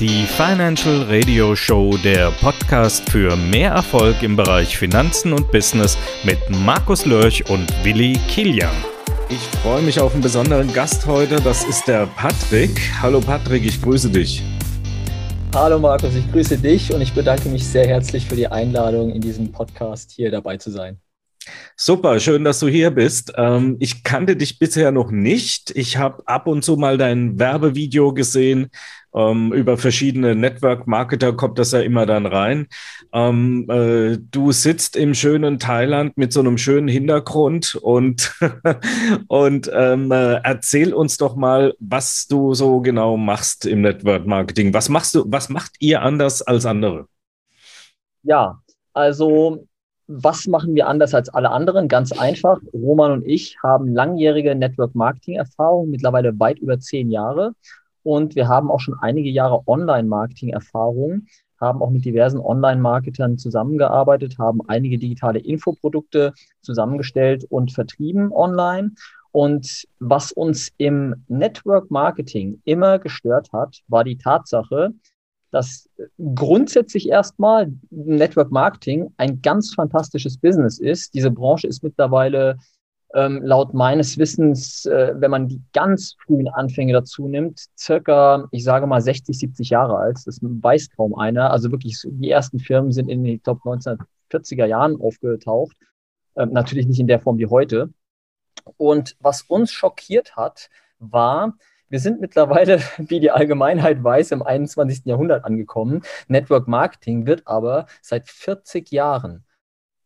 Die Financial Radio Show, der Podcast für mehr Erfolg im Bereich Finanzen und Business mit Markus Lörch und Willi Kilian. Ich freue mich auf einen besonderen Gast heute. Das ist der Patrick. Hallo Patrick, ich grüße dich. Hallo Markus, ich grüße dich und ich bedanke mich sehr herzlich für die Einladung, in diesem Podcast hier dabei zu sein. Super, schön, dass du hier bist. Ähm, ich kannte dich bisher noch nicht. Ich habe ab und zu mal dein Werbevideo gesehen. Ähm, über verschiedene Network-Marketer kommt das ja immer dann rein. Ähm, äh, du sitzt im schönen Thailand mit so einem schönen Hintergrund und, und ähm, äh, erzähl uns doch mal, was du so genau machst im Network-Marketing. Was machst du, was macht ihr anders als andere? Ja, also was machen wir anders als alle anderen? Ganz einfach. Roman und ich haben langjährige Network-Marketing-Erfahrung, mittlerweile weit über zehn Jahre. Und wir haben auch schon einige Jahre Online-Marketing-Erfahrung, haben auch mit diversen Online-Marketern zusammengearbeitet, haben einige digitale Infoprodukte zusammengestellt und vertrieben online. Und was uns im Network Marketing immer gestört hat, war die Tatsache, dass grundsätzlich erstmal Network Marketing ein ganz fantastisches Business ist. Diese Branche ist mittlerweile ähm, laut meines Wissens, äh, wenn man die ganz frühen Anfänge dazu nimmt, circa, ich sage mal 60, 70 Jahre alt. Das weiß kaum einer. Also wirklich, die ersten Firmen sind in den, Top 1940er Jahren aufgetaucht. Ähm, natürlich nicht in der Form wie heute. Und was uns schockiert hat, war, wir sind mittlerweile, wie die Allgemeinheit weiß, im 21. Jahrhundert angekommen. Network Marketing wird aber seit 40 Jahren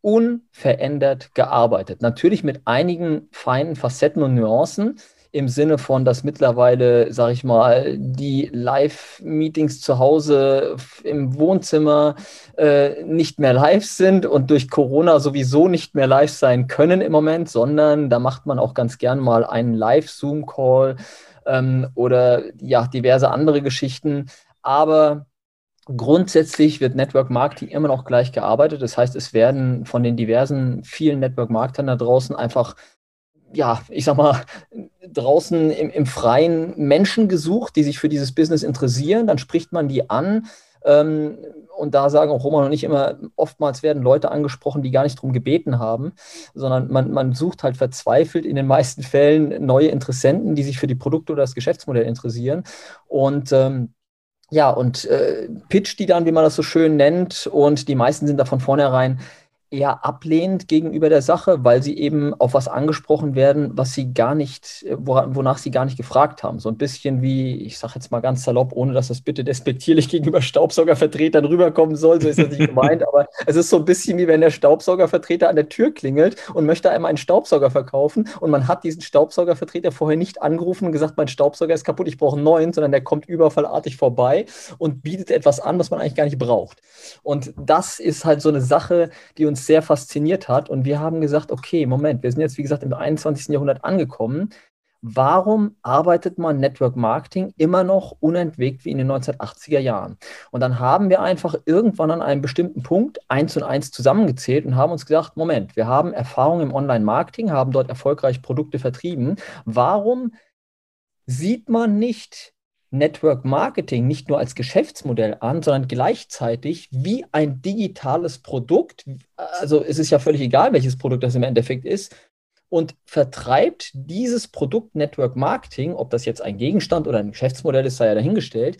unverändert gearbeitet. Natürlich mit einigen feinen Facetten und Nuancen im Sinne von, dass mittlerweile, sage ich mal, die Live-Meetings zu Hause im Wohnzimmer äh, nicht mehr live sind und durch Corona sowieso nicht mehr live sein können im Moment, sondern da macht man auch ganz gern mal einen Live-Zoom-Call ähm, oder ja, diverse andere Geschichten. Aber Grundsätzlich wird Network Marketing immer noch gleich gearbeitet. Das heißt, es werden von den diversen vielen Network Marketern da draußen einfach, ja, ich sag mal, draußen im, im Freien Menschen gesucht, die sich für dieses Business interessieren. Dann spricht man die an. Ähm, und da sagen auch Roman und ich immer, oftmals werden Leute angesprochen, die gar nicht darum gebeten haben, sondern man, man sucht halt verzweifelt in den meisten Fällen neue Interessenten, die sich für die Produkte oder das Geschäftsmodell interessieren. Und ähm, ja, und äh, pitcht die dann, wie man das so schön nennt, und die meisten sind da von vornherein eher ablehnend gegenüber der Sache, weil sie eben auf was angesprochen werden, was sie gar nicht, wonach sie gar nicht gefragt haben. So ein bisschen wie, ich sage jetzt mal ganz salopp, ohne dass das bitte despektierlich gegenüber Staubsaugervertretern rüberkommen soll, so ist das nicht gemeint, aber es ist so ein bisschen wie wenn der Staubsaugervertreter an der Tür klingelt und möchte einem einen Staubsauger verkaufen und man hat diesen Staubsaugervertreter vorher nicht angerufen und gesagt, mein Staubsauger ist kaputt, ich brauche einen neuen, sondern der kommt überfallartig vorbei und bietet etwas an, was man eigentlich gar nicht braucht. Und das ist halt so eine Sache, die uns sehr fasziniert hat. Und wir haben gesagt, okay, Moment, wir sind jetzt, wie gesagt, im 21. Jahrhundert angekommen. Warum arbeitet man Network Marketing immer noch unentwegt wie in den 1980er Jahren? Und dann haben wir einfach irgendwann an einem bestimmten Punkt eins und eins zusammengezählt und haben uns gesagt, Moment, wir haben Erfahrung im Online-Marketing, haben dort erfolgreich Produkte vertrieben. Warum sieht man nicht Network Marketing nicht nur als Geschäftsmodell an, sondern gleichzeitig wie ein digitales Produkt. Also es ist ja völlig egal, welches Produkt das im Endeffekt ist. Und vertreibt dieses Produkt Network Marketing, ob das jetzt ein Gegenstand oder ein Geschäftsmodell ist, sei ja dahingestellt,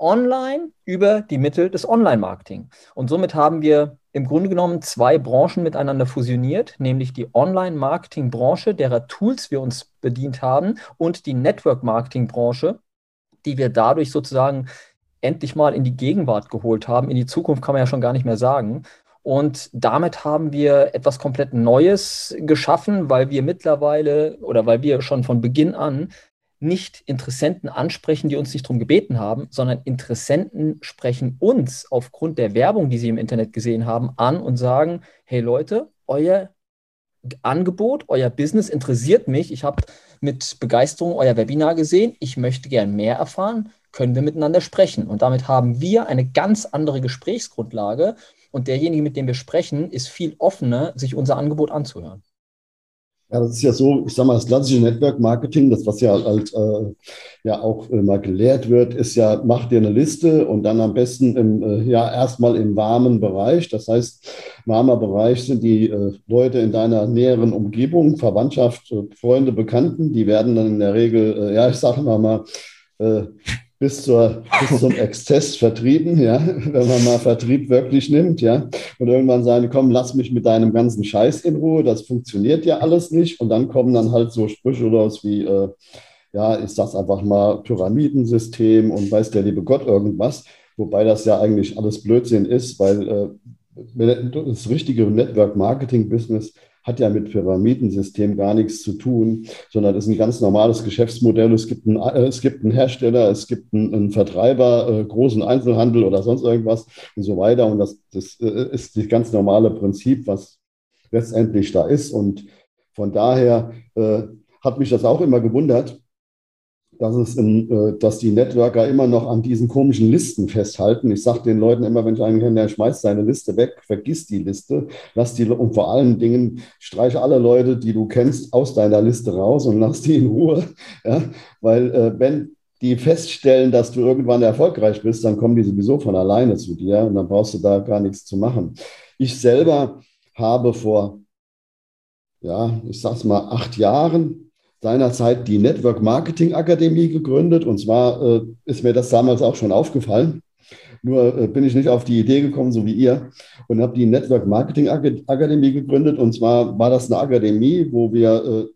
online über die Mittel des Online-Marketing. Und somit haben wir im Grunde genommen zwei Branchen miteinander fusioniert, nämlich die Online-Marketing-Branche, derer Tools wir uns bedient haben, und die Network-Marketing-Branche, die wir dadurch sozusagen endlich mal in die Gegenwart geholt haben. In die Zukunft kann man ja schon gar nicht mehr sagen. Und damit haben wir etwas komplett Neues geschaffen, weil wir mittlerweile oder weil wir schon von Beginn an nicht Interessenten ansprechen, die uns nicht darum gebeten haben, sondern Interessenten sprechen uns aufgrund der Werbung, die sie im Internet gesehen haben, an und sagen, hey Leute, euer Angebot, euer Business interessiert mich. Ich habe mit Begeisterung euer Webinar gesehen. Ich möchte gern mehr erfahren. Können wir miteinander sprechen? Und damit haben wir eine ganz andere Gesprächsgrundlage. Und derjenige, mit dem wir sprechen, ist viel offener, sich unser Angebot anzuhören. Ja, das ist ja so, ich sag mal, das klassische Network Marketing, das was ja halt äh, ja auch äh, mal gelehrt wird, ist ja, mach dir eine Liste und dann am besten im, äh, ja, erstmal im warmen Bereich. Das heißt, warmer Bereich sind die äh, Leute in deiner näheren Umgebung, Verwandtschaft, äh, Freunde, Bekannten, die werden dann in der Regel, äh, ja, ich sage mal mal, bis, zur, bis zum Exzess vertrieben, ja, wenn man mal Vertrieb wirklich nimmt, ja, und irgendwann sagen, komm, lass mich mit deinem ganzen Scheiß in Ruhe, das funktioniert ja alles nicht. Und dann kommen dann halt so Sprüche raus wie, äh, ja, ich sag's einfach mal, Pyramidensystem und weiß der liebe Gott irgendwas, wobei das ja eigentlich alles Blödsinn ist, weil äh, das richtige Network-Marketing-Business hat ja mit Pyramidensystem gar nichts zu tun, sondern ist ein ganz normales Geschäftsmodell. Es gibt einen, äh, es gibt einen Hersteller, es gibt einen, einen Vertreiber, äh, großen Einzelhandel oder sonst irgendwas und so weiter. Und das, das äh, ist das ganz normale Prinzip, was letztendlich da ist. Und von daher äh, hat mich das auch immer gewundert, dass, es in, äh, dass die Networker immer noch an diesen komischen Listen festhalten. Ich sage den Leuten immer, wenn ich einen kenne, der schmeißt seine Liste weg, vergiss die Liste, lass die und vor allen Dingen streiche alle Leute, die du kennst, aus deiner Liste raus und lass die in Ruhe. Ja? Weil äh, wenn die feststellen, dass du irgendwann erfolgreich bist, dann kommen die sowieso von alleine zu dir und dann brauchst du da gar nichts zu machen. Ich selber habe vor, ja, ich sag's mal, acht Jahren seinerzeit die Network Marketing Akademie gegründet. Und zwar äh, ist mir das damals auch schon aufgefallen. Nur äh, bin ich nicht auf die Idee gekommen, so wie ihr, und habe die Network Marketing Akademie gegründet. Und zwar war das eine Akademie, wo wir,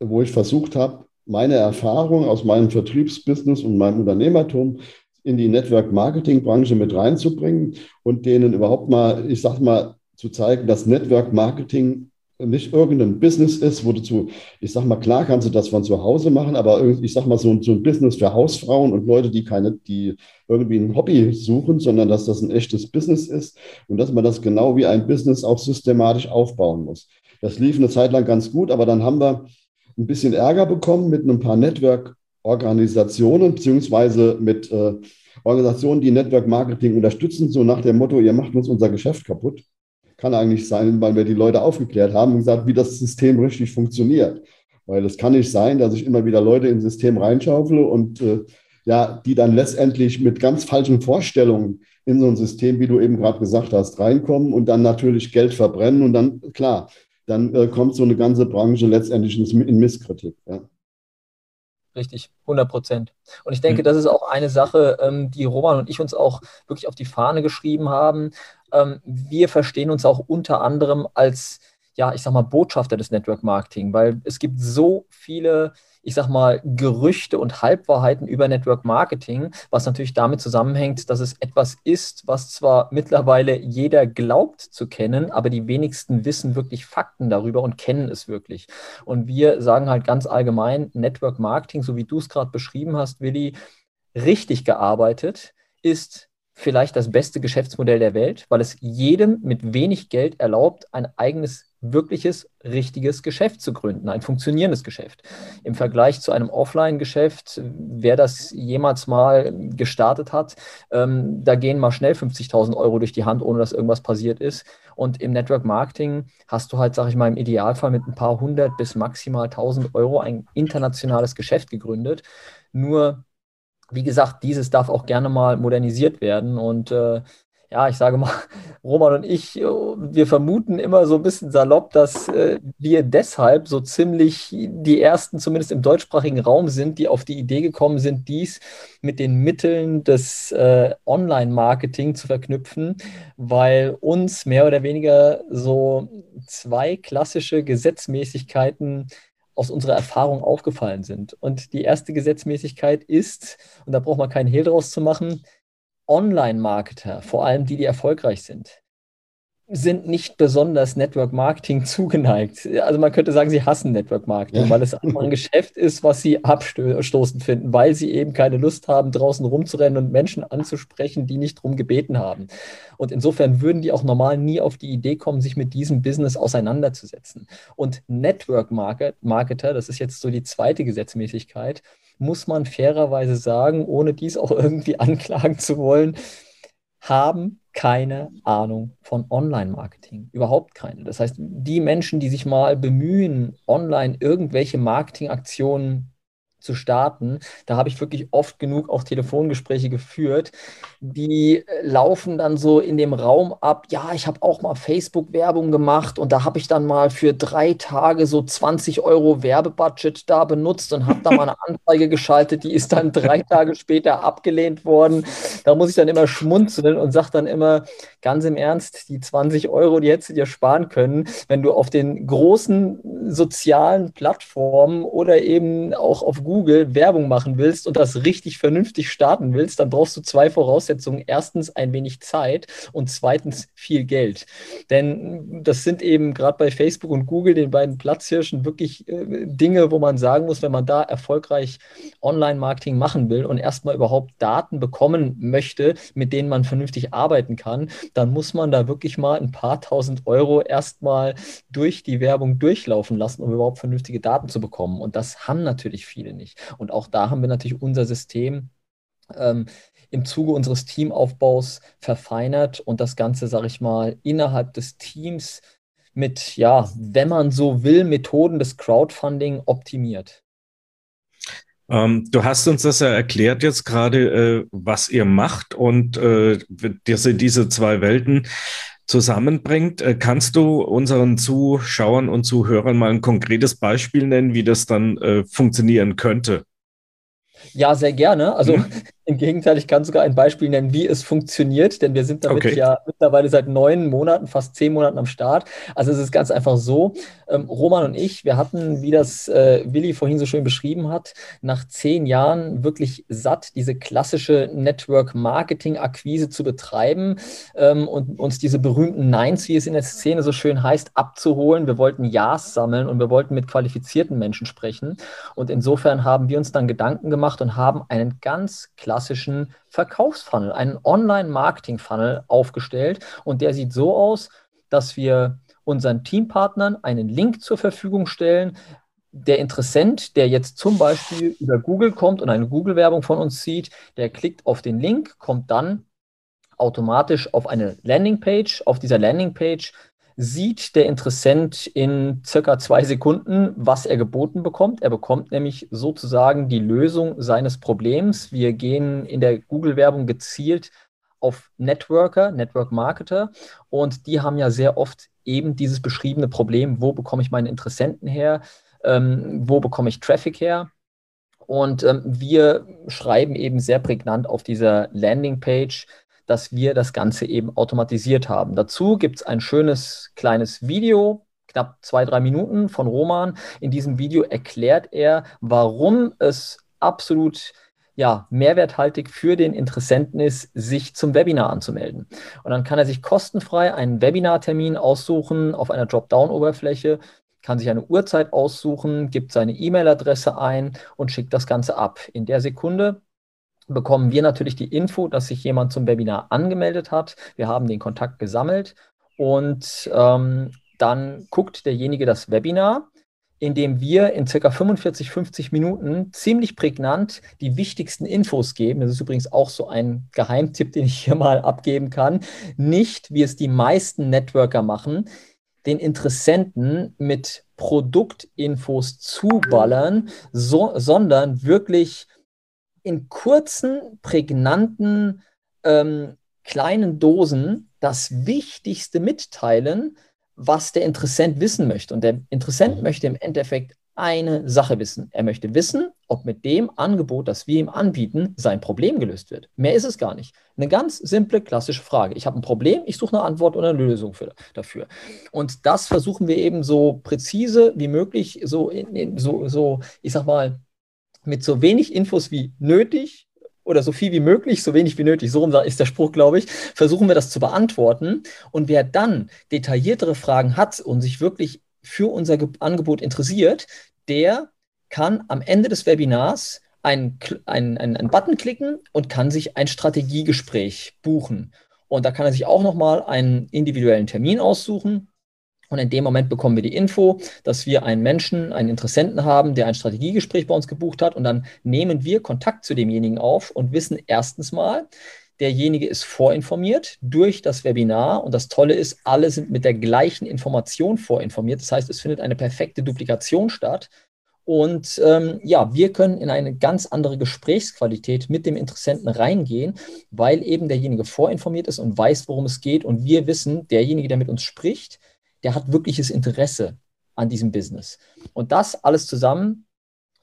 äh, wo ich versucht habe, meine Erfahrung aus meinem Vertriebsbusiness und meinem Unternehmertum in die Network Marketing Branche mit reinzubringen und denen überhaupt mal, ich sag mal, zu zeigen, dass Network Marketing nicht irgendein Business ist, wo du zu, ich sag mal, klar kannst du das von zu Hause machen, aber ich sag mal, so, so ein Business für Hausfrauen und Leute, die keine, die irgendwie ein Hobby suchen, sondern dass das ein echtes Business ist und dass man das genau wie ein Business auch systematisch aufbauen muss. Das lief eine Zeit lang ganz gut, aber dann haben wir ein bisschen Ärger bekommen mit ein paar Network-Organisationen, beziehungsweise mit äh, Organisationen, die Network Marketing unterstützen, so nach dem Motto, ihr macht uns unser Geschäft kaputt kann eigentlich sein, weil wir die Leute aufgeklärt haben und gesagt, wie das System richtig funktioniert. Weil es kann nicht sein, dass ich immer wieder Leute ins System reinschaufle und äh, ja, die dann letztendlich mit ganz falschen Vorstellungen in so ein System, wie du eben gerade gesagt hast, reinkommen und dann natürlich Geld verbrennen und dann, klar, dann äh, kommt so eine ganze Branche letztendlich in Misskritik. Ja. Richtig, 100 Prozent. Und ich denke, mhm. das ist auch eine Sache, ähm, die Roman und ich uns auch wirklich auf die Fahne geschrieben haben. Ähm, wir verstehen uns auch unter anderem als, ja, ich sag mal, Botschafter des Network Marketing, weil es gibt so viele ich sag mal, Gerüchte und Halbwahrheiten über Network Marketing, was natürlich damit zusammenhängt, dass es etwas ist, was zwar mittlerweile jeder glaubt zu kennen, aber die wenigsten wissen wirklich Fakten darüber und kennen es wirklich. Und wir sagen halt ganz allgemein, Network Marketing, so wie du es gerade beschrieben hast, Willi, richtig gearbeitet ist vielleicht das beste Geschäftsmodell der Welt, weil es jedem mit wenig Geld erlaubt, ein eigenes wirkliches, richtiges Geschäft zu gründen, ein funktionierendes Geschäft. Im Vergleich zu einem Offline-Geschäft, wer das jemals mal gestartet hat, ähm, da gehen mal schnell 50.000 Euro durch die Hand, ohne dass irgendwas passiert ist. Und im Network Marketing hast du halt, sage ich mal, im Idealfall mit ein paar hundert bis maximal 1000 Euro ein internationales Geschäft gegründet. Nur wie gesagt, dieses darf auch gerne mal modernisiert werden. Und äh, ja, ich sage mal, Roman und ich, äh, wir vermuten immer so ein bisschen salopp, dass äh, wir deshalb so ziemlich die ersten, zumindest im deutschsprachigen Raum sind, die auf die Idee gekommen sind, dies mit den Mitteln des äh, Online-Marketing zu verknüpfen, weil uns mehr oder weniger so zwei klassische Gesetzmäßigkeiten aus unserer Erfahrung aufgefallen sind. Und die erste Gesetzmäßigkeit ist, und da braucht man keinen Hehl draus zu machen, Online-Marketer, vor allem die, die erfolgreich sind, sind nicht besonders Network Marketing zugeneigt. Also man könnte sagen, sie hassen Network Marketing, ja. weil es einfach ein Geschäft ist, was sie abstoßend finden, weil sie eben keine Lust haben, draußen rumzurennen und Menschen anzusprechen, die nicht drum gebeten haben. Und insofern würden die auch normal nie auf die Idee kommen, sich mit diesem Business auseinanderzusetzen. Und Network Marketer, das ist jetzt so die zweite Gesetzmäßigkeit, muss man fairerweise sagen, ohne dies auch irgendwie anklagen zu wollen, haben keine Ahnung von Online-Marketing. Überhaupt keine. Das heißt, die Menschen, die sich mal bemühen, online irgendwelche Marketingaktionen zu starten. Da habe ich wirklich oft genug auch Telefongespräche geführt. Die äh, laufen dann so in dem Raum ab. Ja, ich habe auch mal Facebook-Werbung gemacht und da habe ich dann mal für drei Tage so 20 Euro Werbebudget da benutzt und habe da mal eine Anzeige geschaltet. Die ist dann drei Tage später abgelehnt worden. Da muss ich dann immer schmunzeln und sage dann immer ganz im Ernst, die 20 Euro, die hättest du dir sparen können, wenn du auf den großen sozialen Plattformen oder eben auch auf Google Werbung machen willst und das richtig vernünftig starten willst, dann brauchst du zwei Voraussetzungen. Erstens ein wenig Zeit und zweitens viel Geld. Denn das sind eben gerade bei Facebook und Google, den beiden Platzhirschen, wirklich äh, Dinge, wo man sagen muss, wenn man da erfolgreich Online-Marketing machen will und erstmal überhaupt Daten bekommen möchte, mit denen man vernünftig arbeiten kann, dann muss man da wirklich mal ein paar tausend Euro erstmal durch die Werbung durchlaufen lassen, um überhaupt vernünftige Daten zu bekommen. Und das haben natürlich viele nicht. Und auch da haben wir natürlich unser System ähm, im Zuge unseres Teamaufbaus verfeinert und das Ganze, sage ich mal, innerhalb des Teams mit, ja, wenn man so will, Methoden des Crowdfunding optimiert. Ähm, du hast uns das ja erklärt jetzt gerade, äh, was ihr macht und äh, dass ihr diese zwei Welten zusammenbringt. Äh, kannst du unseren Zuschauern und Zuhörern mal ein konkretes Beispiel nennen, wie das dann äh, funktionieren könnte? Ja, sehr gerne. Also mhm. Im Gegenteil, ich kann sogar ein Beispiel nennen, wie es funktioniert, denn wir sind damit okay. ja mittlerweile seit neun Monaten, fast zehn Monaten am Start. Also es ist ganz einfach so, ähm, Roman und ich, wir hatten, wie das äh, Willi vorhin so schön beschrieben hat, nach zehn Jahren wirklich satt, diese klassische Network-Marketing-Akquise zu betreiben ähm, und uns diese berühmten Nines, wie es in der Szene so schön heißt, abzuholen. Wir wollten Ja's sammeln und wir wollten mit qualifizierten Menschen sprechen. Und insofern haben wir uns dann Gedanken gemacht und haben einen ganz klassischen klassischen Verkaufsfunnel, einen Online-Marketing-Funnel aufgestellt. Und der sieht so aus, dass wir unseren Teampartnern einen Link zur Verfügung stellen. Der Interessent, der jetzt zum Beispiel über Google kommt und eine Google-Werbung von uns sieht, der klickt auf den Link, kommt dann automatisch auf eine Landingpage. Auf dieser Landingpage sieht der Interessent in circa zwei Sekunden, was er geboten bekommt. Er bekommt nämlich sozusagen die Lösung seines Problems. Wir gehen in der Google-Werbung gezielt auf Networker, Network Marketer und die haben ja sehr oft eben dieses beschriebene Problem, wo bekomme ich meine Interessenten her, ähm, wo bekomme ich Traffic her. Und ähm, wir schreiben eben sehr prägnant auf dieser Landingpage, dass wir das Ganze eben automatisiert haben. Dazu gibt es ein schönes kleines Video, knapp zwei, drei Minuten von Roman. In diesem Video erklärt er, warum es absolut ja, mehrwerthaltig für den Interessenten ist, sich zum Webinar anzumelden. Und dann kann er sich kostenfrei einen Webinartermin aussuchen auf einer Dropdown-Oberfläche, kann sich eine Uhrzeit aussuchen, gibt seine E-Mail-Adresse ein und schickt das Ganze ab. In der Sekunde bekommen wir natürlich die Info, dass sich jemand zum Webinar angemeldet hat. Wir haben den Kontakt gesammelt und ähm, dann guckt derjenige das Webinar, in dem wir in circa 45, 50 Minuten ziemlich prägnant die wichtigsten Infos geben. Das ist übrigens auch so ein Geheimtipp, den ich hier mal abgeben kann. Nicht, wie es die meisten Networker machen, den Interessenten mit Produktinfos zuballern, so, sondern wirklich in kurzen, prägnanten, ähm, kleinen Dosen das Wichtigste mitteilen, was der Interessent wissen möchte. Und der Interessent mhm. möchte im Endeffekt eine Sache wissen. Er möchte wissen, ob mit dem Angebot, das wir ihm anbieten, sein Problem gelöst wird. Mehr ist es gar nicht. Eine ganz simple, klassische Frage. Ich habe ein Problem, ich suche eine Antwort oder eine Lösung für, dafür. Und das versuchen wir eben so präzise wie möglich, so, in, in, so, so ich sag mal, mit so wenig Infos wie nötig oder so viel wie möglich, so wenig wie nötig, so ist der Spruch, glaube ich, versuchen wir das zu beantworten. Und wer dann detailliertere Fragen hat und sich wirklich für unser Angebot interessiert, der kann am Ende des Webinars einen, einen, einen, Button klicken und kann sich ein Strategiegespräch buchen. Und da kann er sich auch nochmal einen individuellen Termin aussuchen und in dem Moment bekommen wir die Info, dass wir einen Menschen, einen Interessenten haben, der ein Strategiegespräch bei uns gebucht hat. Und dann nehmen wir Kontakt zu demjenigen auf und wissen erstens mal, derjenige ist vorinformiert durch das Webinar und das Tolle ist, alle sind mit der gleichen Information vorinformiert. Das heißt, es findet eine perfekte Duplikation statt. Und ähm, ja, wir können in eine ganz andere Gesprächsqualität mit dem Interessenten reingehen, weil eben derjenige vorinformiert ist und weiß, worum es geht. Und wir wissen, derjenige, der mit uns spricht, der hat wirkliches Interesse an diesem Business. Und das alles zusammen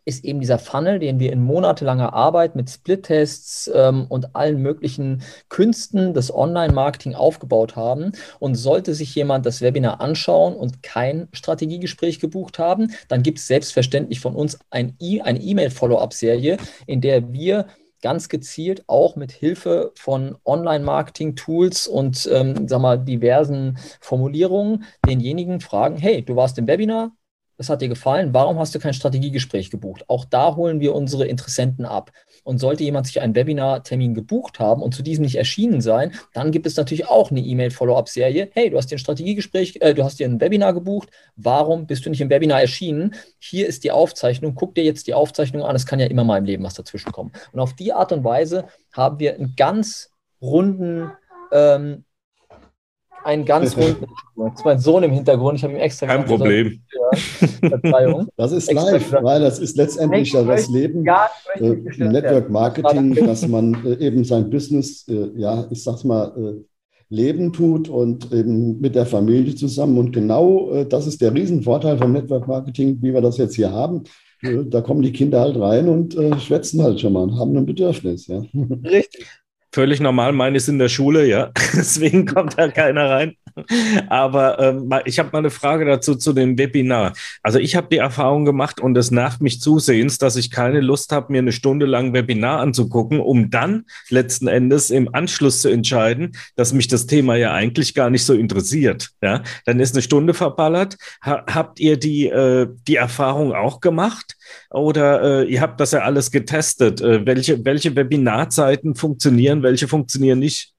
ist eben dieser Funnel, den wir in monatelanger Arbeit mit Split-Tests ähm, und allen möglichen Künsten des Online-Marketing aufgebaut haben. Und sollte sich jemand das Webinar anschauen und kein Strategiegespräch gebucht haben, dann gibt es selbstverständlich von uns ein e eine E-Mail-Follow-up-Serie, in der wir ganz gezielt auch mit Hilfe von Online-Marketing-Tools und ähm, sag mal, diversen Formulierungen denjenigen fragen, hey, du warst im Webinar, das hat dir gefallen, warum hast du kein Strategiegespräch gebucht? Auch da holen wir unsere Interessenten ab. Und sollte jemand sich einen Webinar-Termin gebucht haben und zu diesem nicht erschienen sein, dann gibt es natürlich auch eine E-Mail-Follow-up-Serie. Hey, du hast dir ein Strategiegespräch, äh, du hast dir ein Webinar gebucht, warum bist du nicht im Webinar erschienen? Hier ist die Aufzeichnung, guck dir jetzt die Aufzeichnung an, es kann ja immer mal im Leben was dazwischen kommen. Und auf die Art und Weise haben wir einen ganz runden ähm, einen ganz runden. Das ist mein Sohn im Hintergrund. Ich habe ihm extra Kein gesagt, Problem. Verzeihung. Das ist extra live, gesagt. weil das ist letztendlich ja das Leben ja, äh, Network Marketing, dass man äh, eben sein Business, äh, ja, ich sag's mal, äh, leben tut und eben mit der Familie zusammen. Und genau äh, das ist der Riesenvorteil vom Network Marketing, wie wir das jetzt hier haben. Äh, da kommen die Kinder halt rein und schwätzen halt schon mal und haben ein Bedürfnis. Ja. Richtig völlig normal. Meine ist in der Schule, ja. Deswegen kommt da keiner rein. Aber ähm, ich habe mal eine Frage dazu zu dem Webinar. Also ich habe die Erfahrung gemacht und es nervt mich zusehends, dass ich keine Lust habe, mir eine Stunde lang Webinar anzugucken, um dann letzten Endes im Anschluss zu entscheiden, dass mich das Thema ja eigentlich gar nicht so interessiert. Ja, dann ist eine Stunde verballert. Ha habt ihr die, äh, die Erfahrung auch gemacht? Oder äh, ihr habt das ja alles getestet? Äh, welche, welche Webinarzeiten funktionieren, welche funktionieren nicht?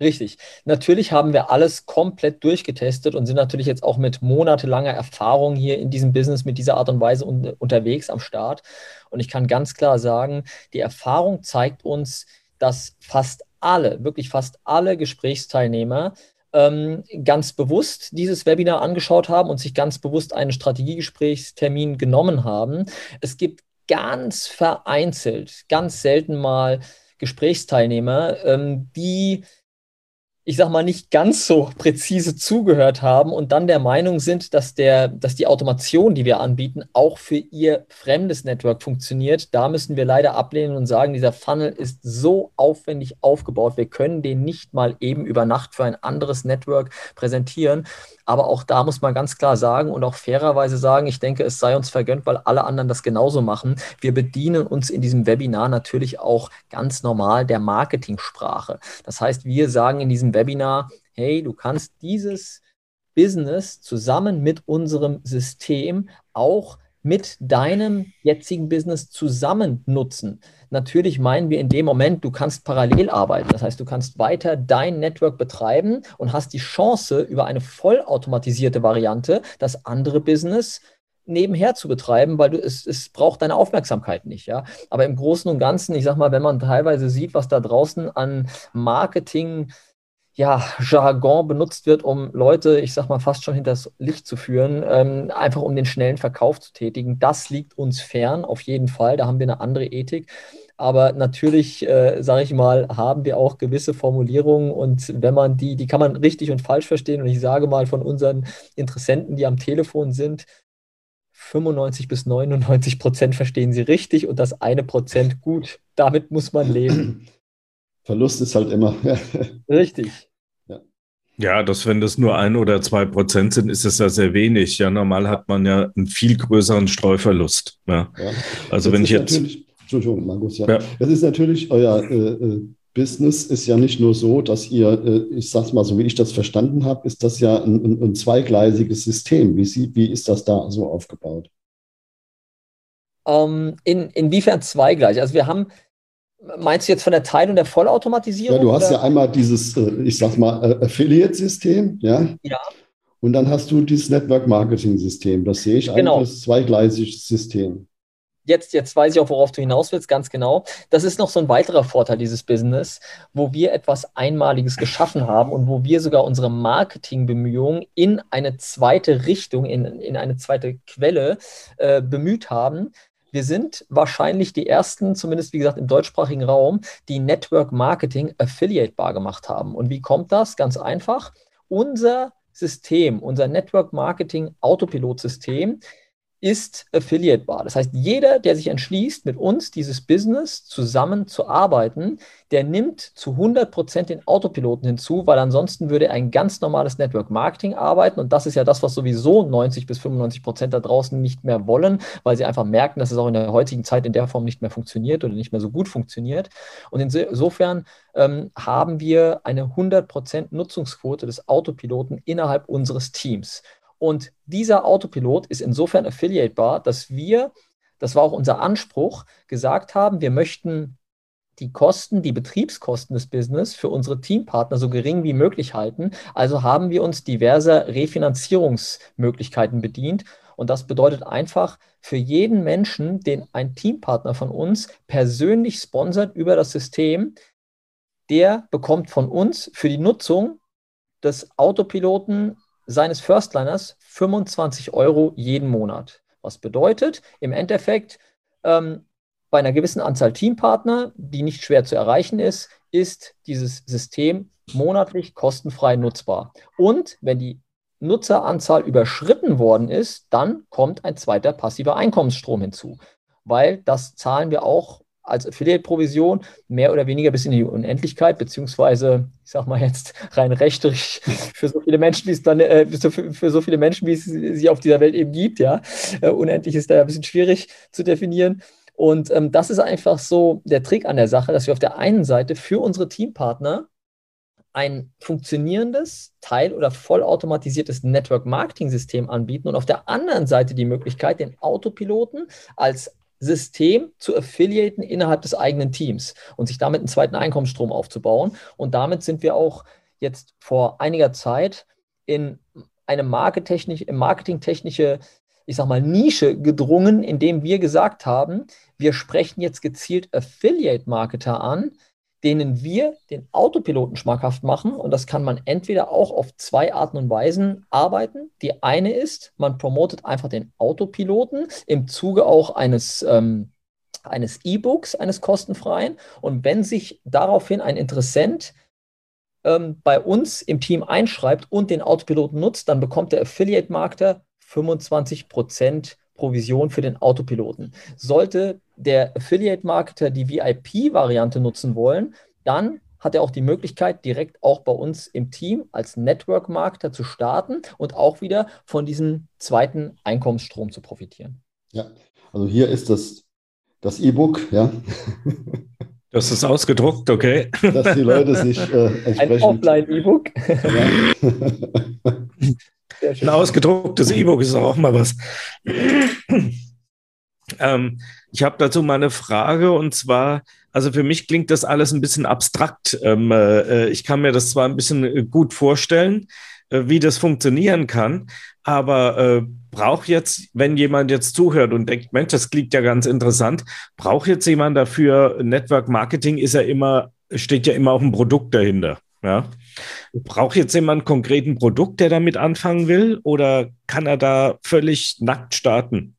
Richtig. Natürlich haben wir alles komplett durchgetestet und sind natürlich jetzt auch mit monatelanger Erfahrung hier in diesem Business mit dieser Art und Weise un unterwegs am Start. Und ich kann ganz klar sagen, die Erfahrung zeigt uns, dass fast alle, wirklich fast alle Gesprächsteilnehmer ähm, ganz bewusst dieses Webinar angeschaut haben und sich ganz bewusst einen Strategiegesprächstermin genommen haben. Es gibt ganz vereinzelt, ganz selten mal Gesprächsteilnehmer, ähm, die ich sag mal, nicht ganz so präzise zugehört haben und dann der Meinung sind, dass, der, dass die Automation, die wir anbieten, auch für ihr fremdes Network funktioniert. Da müssen wir leider ablehnen und sagen, dieser Funnel ist so aufwendig aufgebaut, wir können den nicht mal eben über Nacht für ein anderes Network präsentieren. Aber auch da muss man ganz klar sagen und auch fairerweise sagen, ich denke, es sei uns vergönnt, weil alle anderen das genauso machen. Wir bedienen uns in diesem Webinar natürlich auch ganz normal der Marketingsprache. Das heißt, wir sagen in diesem Webinar, hey, du kannst dieses Business zusammen mit unserem System auch mit deinem jetzigen Business zusammen nutzen. Natürlich meinen wir in dem Moment, du kannst parallel arbeiten. Das heißt, du kannst weiter dein Network betreiben und hast die Chance, über eine vollautomatisierte Variante das andere Business nebenher zu betreiben, weil du, es, es braucht deine Aufmerksamkeit nicht. Ja? Aber im Großen und Ganzen, ich sag mal, wenn man teilweise sieht, was da draußen an Marketing ja, Jargon benutzt wird, um Leute, ich sag mal, fast schon hinters Licht zu führen, ähm, einfach um den schnellen Verkauf zu tätigen. Das liegt uns fern, auf jeden Fall. Da haben wir eine andere Ethik. Aber natürlich, äh, sage ich mal, haben wir auch gewisse Formulierungen und wenn man die, die kann man richtig und falsch verstehen. Und ich sage mal von unseren Interessenten, die am Telefon sind, 95 bis 99 Prozent verstehen sie richtig und das eine Prozent gut. Damit muss man leben. Verlust ist halt immer. Richtig. Ja. dass wenn das nur ein oder zwei Prozent sind, ist es ja sehr wenig. Ja, normal hat man ja einen viel größeren Streuverlust. Ja. ja. Also das wenn ich jetzt. Entschuldigung, Markus, ja. ja. Das ist natürlich euer äh, äh, Business ist ja nicht nur so, dass ihr, äh, ich sag's mal so, wie ich das verstanden habe, ist das ja ein, ein, ein zweigleisiges System. Wie, sie, wie ist das da so aufgebaut? Um, ähm, in, inwiefern zweigleisig? Also wir haben Meinst du jetzt von der Teil- und der Vollautomatisierung? Ja, du hast oder? ja einmal dieses, äh, ich sag mal, äh, Affiliate-System, ja? Ja. Und dann hast du dieses Network-Marketing-System. Das sehe ich genau. eigentlich als zweigleisiges System. jetzt, jetzt weiß ich auch, worauf du hinaus willst, ganz genau. Das ist noch so ein weiterer Vorteil dieses Business, wo wir etwas Einmaliges geschaffen haben und wo wir sogar unsere Marketingbemühungen in eine zweite Richtung, in, in eine zweite Quelle äh, bemüht haben. Wir sind wahrscheinlich die ersten, zumindest wie gesagt im deutschsprachigen Raum, die Network Marketing Affiliate Bar gemacht haben. Und wie kommt das? Ganz einfach. Unser System, unser Network Marketing Autopilot System ist affiliatebar. Das heißt, jeder, der sich entschließt, mit uns dieses Business zusammen zu arbeiten, der nimmt zu 100 Prozent den Autopiloten hinzu, weil ansonsten würde ein ganz normales Network Marketing arbeiten. Und das ist ja das, was sowieso 90 bis 95 Prozent da draußen nicht mehr wollen, weil sie einfach merken, dass es auch in der heutigen Zeit in der Form nicht mehr funktioniert oder nicht mehr so gut funktioniert. Und insofern ähm, haben wir eine 100 Prozent Nutzungsquote des Autopiloten innerhalb unseres Teams. Und dieser Autopilot ist insofern affiliatebar, dass wir, das war auch unser Anspruch, gesagt haben, wir möchten die Kosten, die Betriebskosten des Business für unsere Teampartner so gering wie möglich halten. Also haben wir uns diverser Refinanzierungsmöglichkeiten bedient. Und das bedeutet einfach, für jeden Menschen, den ein Teampartner von uns persönlich sponsert über das System, der bekommt von uns für die Nutzung des Autopiloten seines Firstliners 25 Euro jeden Monat. Was bedeutet im Endeffekt, ähm, bei einer gewissen Anzahl Teampartner, die nicht schwer zu erreichen ist, ist dieses System monatlich kostenfrei nutzbar. Und wenn die Nutzeranzahl überschritten worden ist, dann kommt ein zweiter passiver Einkommensstrom hinzu, weil das zahlen wir auch als Affiliate-Provision mehr oder weniger bis in die Unendlichkeit, beziehungsweise, ich sag mal jetzt rein rechtlich für so viele Menschen, wie es dann, äh, für, für, so viele Menschen, wie es sie auf dieser Welt eben gibt, ja. Äh, unendlich ist da ja ein bisschen schwierig zu definieren. Und ähm, das ist einfach so der Trick an der Sache, dass wir auf der einen Seite für unsere Teampartner ein funktionierendes, teil- oder vollautomatisiertes Network-Marketing-System anbieten und auf der anderen Seite die Möglichkeit, den Autopiloten als System zu affiliaten innerhalb des eigenen Teams und sich damit einen zweiten Einkommensstrom aufzubauen. Und damit sind wir auch jetzt vor einiger Zeit in eine marketingtechnische, ich sag mal, Nische gedrungen, indem wir gesagt haben, wir sprechen jetzt gezielt Affiliate-Marketer an, denen wir den Autopiloten schmackhaft machen. Und das kann man entweder auch auf zwei Arten und Weisen arbeiten. Die eine ist, man promotet einfach den Autopiloten im Zuge auch eines ähm, eines E-Books, eines kostenfreien. Und wenn sich daraufhin ein Interessent ähm, bei uns im Team einschreibt und den Autopiloten nutzt, dann bekommt der Affiliate-Marketer 25 Prozent Provision für den Autopiloten. Sollte der Affiliate-Marketer die VIP-Variante nutzen wollen, dann hat er auch die Möglichkeit, direkt auch bei uns im Team als Network-Marketer zu starten und auch wieder von diesem zweiten Einkommensstrom zu profitieren. Ja, also hier ist das das E-Book, ja. Das ist ausgedruckt, okay. Dass die Leute sich äh, entsprechend. Ein Offline-E-Book. Ja. Ein ausgedrucktes E-Book ist auch mal was. Ähm, ich habe dazu mal eine Frage und zwar, also für mich klingt das alles ein bisschen abstrakt. Ähm, äh, ich kann mir das zwar ein bisschen äh, gut vorstellen, äh, wie das funktionieren kann, aber äh, braucht jetzt, wenn jemand jetzt zuhört und denkt, Mensch, das klingt ja ganz interessant, braucht jetzt jemand dafür, Network Marketing ist ja immer, steht ja immer auch ein Produkt dahinter. Ja. Braucht jetzt jemand konkreten Produkt, der damit anfangen will, oder kann er da völlig nackt starten?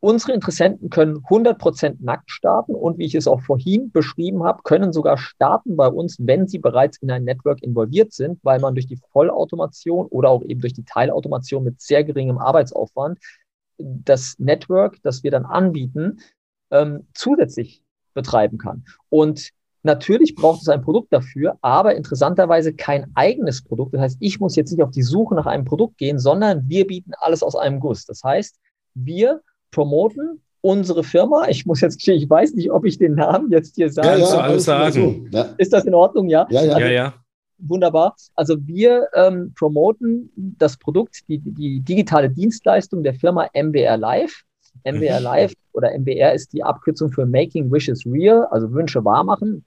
Unsere Interessenten können 100% nackt starten und wie ich es auch vorhin beschrieben habe, können sogar starten bei uns, wenn sie bereits in ein Network involviert sind, weil man durch die Vollautomation oder auch eben durch die Teilautomation mit sehr geringem Arbeitsaufwand das Network, das wir dann anbieten, ähm, zusätzlich betreiben kann. Und Natürlich braucht es ein Produkt dafür, aber interessanterweise kein eigenes Produkt. Das heißt, ich muss jetzt nicht auf die Suche nach einem Produkt gehen, sondern wir bieten alles aus einem Guss. Das heißt, wir promoten unsere Firma. Ich muss jetzt, ich weiß nicht, ob ich den Namen jetzt hier sage. Ja, ja, alles sagen. Ja. Ist das in Ordnung? Ja, ja, ja. Also, ja, ja. Wunderbar. Also wir ähm, promoten das Produkt, die, die digitale Dienstleistung der Firma MBR Live. MBR mhm. Live oder MBR ist die Abkürzung für Making Wishes Real, also Wünsche wahrmachen.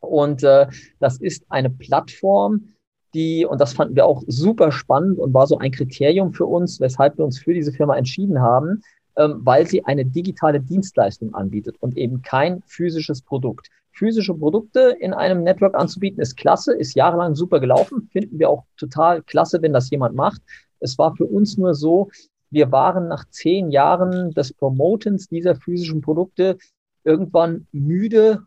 Und äh, das ist eine Plattform, die, und das fanden wir auch super spannend und war so ein Kriterium für uns, weshalb wir uns für diese Firma entschieden haben, weil sie eine digitale Dienstleistung anbietet und eben kein physisches Produkt. Physische Produkte in einem Network anzubieten, ist klasse, ist jahrelang super gelaufen, finden wir auch total klasse, wenn das jemand macht. Es war für uns nur so, wir waren nach zehn Jahren des Promotens dieser physischen Produkte irgendwann müde,